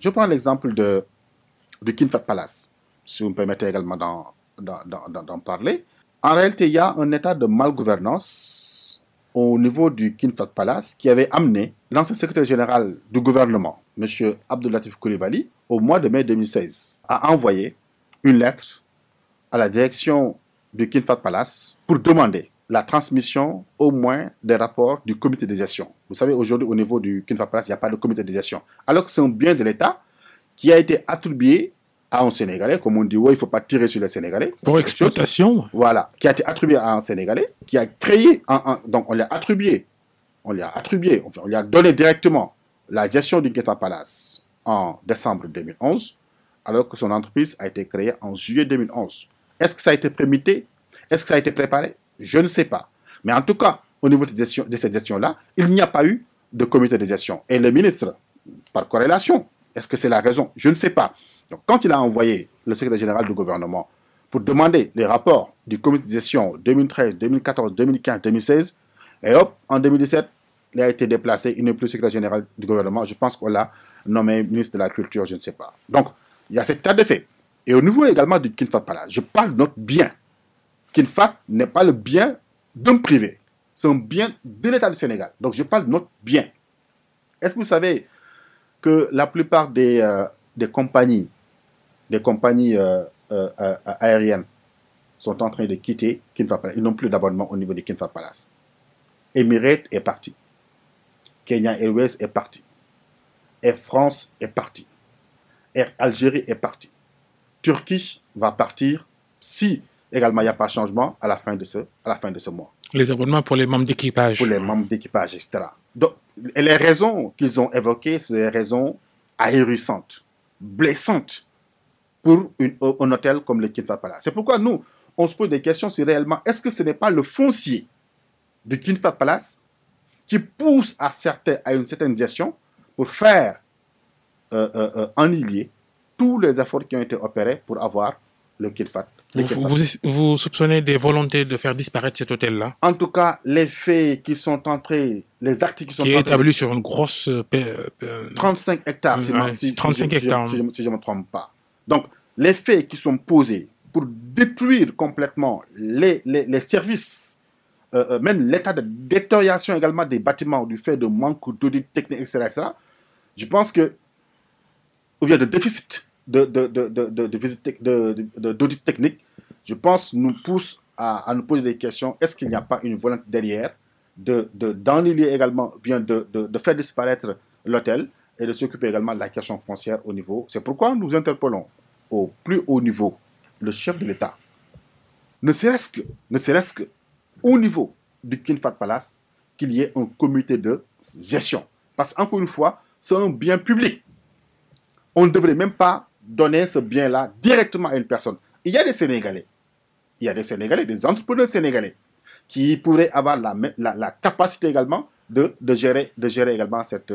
Je prends l'exemple de, Kinfat Palace, si vous me permettez également d'en parler. En réalité, il y a un état de malgouvernance au niveau du Kinfat Palace qui avait amené l'ancien secrétaire général du gouvernement, M. Abdoulatif Koulibaly, au mois de mai 2016, à envoyer une lettre à la direction du Kinfat Palace pour demander la transmission au moins des rapports du comité de gestion. Vous savez, aujourd'hui, au niveau du Kinfa Palace, il n'y a pas de comité de gestion. Alors que c'est un bien de l'État qui a été attribué à un Sénégalais, comme on dit, ouais, il ne faut pas tirer sur les Sénégalais. Pour exploitation Voilà, qui a été attribué à un Sénégalais, qui a créé, un, donc on l'a attribué, on lui a attribué, on lui a donné directement la gestion du Kinfa Palace en décembre 2011, alors que son entreprise a été créée en juillet 2011. Est-ce que ça a été prémité? Est-ce que ça a été préparé? Je ne sais pas. Mais en tout cas, au niveau de, cette gestion-là, il n'y a pas eu de comité de gestion. Et le ministre, par corrélation, est-ce que c'est la raison? Je ne sais pas. Donc, quand il a envoyé le secrétaire général du gouvernement pour demander les rapports du comité de gestion 2013, 2014, 2015, 2016, et hop, en 2017, il a été déplacé, il n'est plus secrétaire général du gouvernement. Je pense qu'on l'a nommé ministre de la Culture, je ne sais pas. Donc, il y a cet tas de fait. Et au niveau également du Kinfat Palace, je parle de notre bien. Kinfat n'est pas le bien d'un privé. C'est un bien de l'État du Sénégal. Donc je parle de notre bien. Est-ce que vous savez que la plupart des, euh, des compagnies, des compagnies euh, euh, aériennes sont en train de quitter Kinfat Palace. Ils n'ont plus d'abonnement au niveau de Kinfat Palace. Emirates est parti. Kenya Airways est parti. Air France est parti. Air Algérie est parti. Turkish va partir si Également, il n'y a pas de changement à la fin de ce, à la fin de ce mois. Les abonnements pour les membres d'équipage. Pour les membres d'équipage, etc. Donc, les raisons qu'ils ont évoquées, sont des raisons ahérissantes, blessantes pour une, un hôtel comme le Kinfa Palace. C'est pourquoi nous, on se pose des questions sur réellement, est-ce que ce n'est pas le foncier du Kinfa Palace qui pousse à, certains, à une certaine gestion pour faire euh, euh, euh tous les efforts qui ont été opérés pour avoir le Kinfat vous, soupçonnez des volontés de faire disparaître cet hôtel-là En tout cas, les faits qui sont entrés, les actes qui sont qui est établi sur une grosse... 35 euh, hectares, si, 35 hectares. Si, je ne me trompe pas. Donc, les faits qui sont posés pour détruire complètement les, les, services, euh, euh, même l'état de détérioration également des bâtiments du fait de manque d'audit technique, etc., etc., je pense que, ou bien de déficit de, d'audit technique, je pense, nous pousse à, nous poser des questions. Est-ce qu'il n'y a pas une volonté derrière de, également, bien de, faire disparaître l'hôtel et de s'occuper également de la question foncière au niveau? C'est pourquoi nous interpellons au plus haut niveau le chef de l'État. Ne serait-ce que, ne serait-ce que au niveau du Kinfat Palace, qu'il y ait un comité de gestion. Parce qu'encore une fois, c'est un bien public. On ne devrait même pas donner ce bien-là directement à une personne. Il y a des Sénégalais, il y a des Sénégalais, des entrepreneurs sénégalais qui pourraient avoir la, capacité également de, gérer, également cette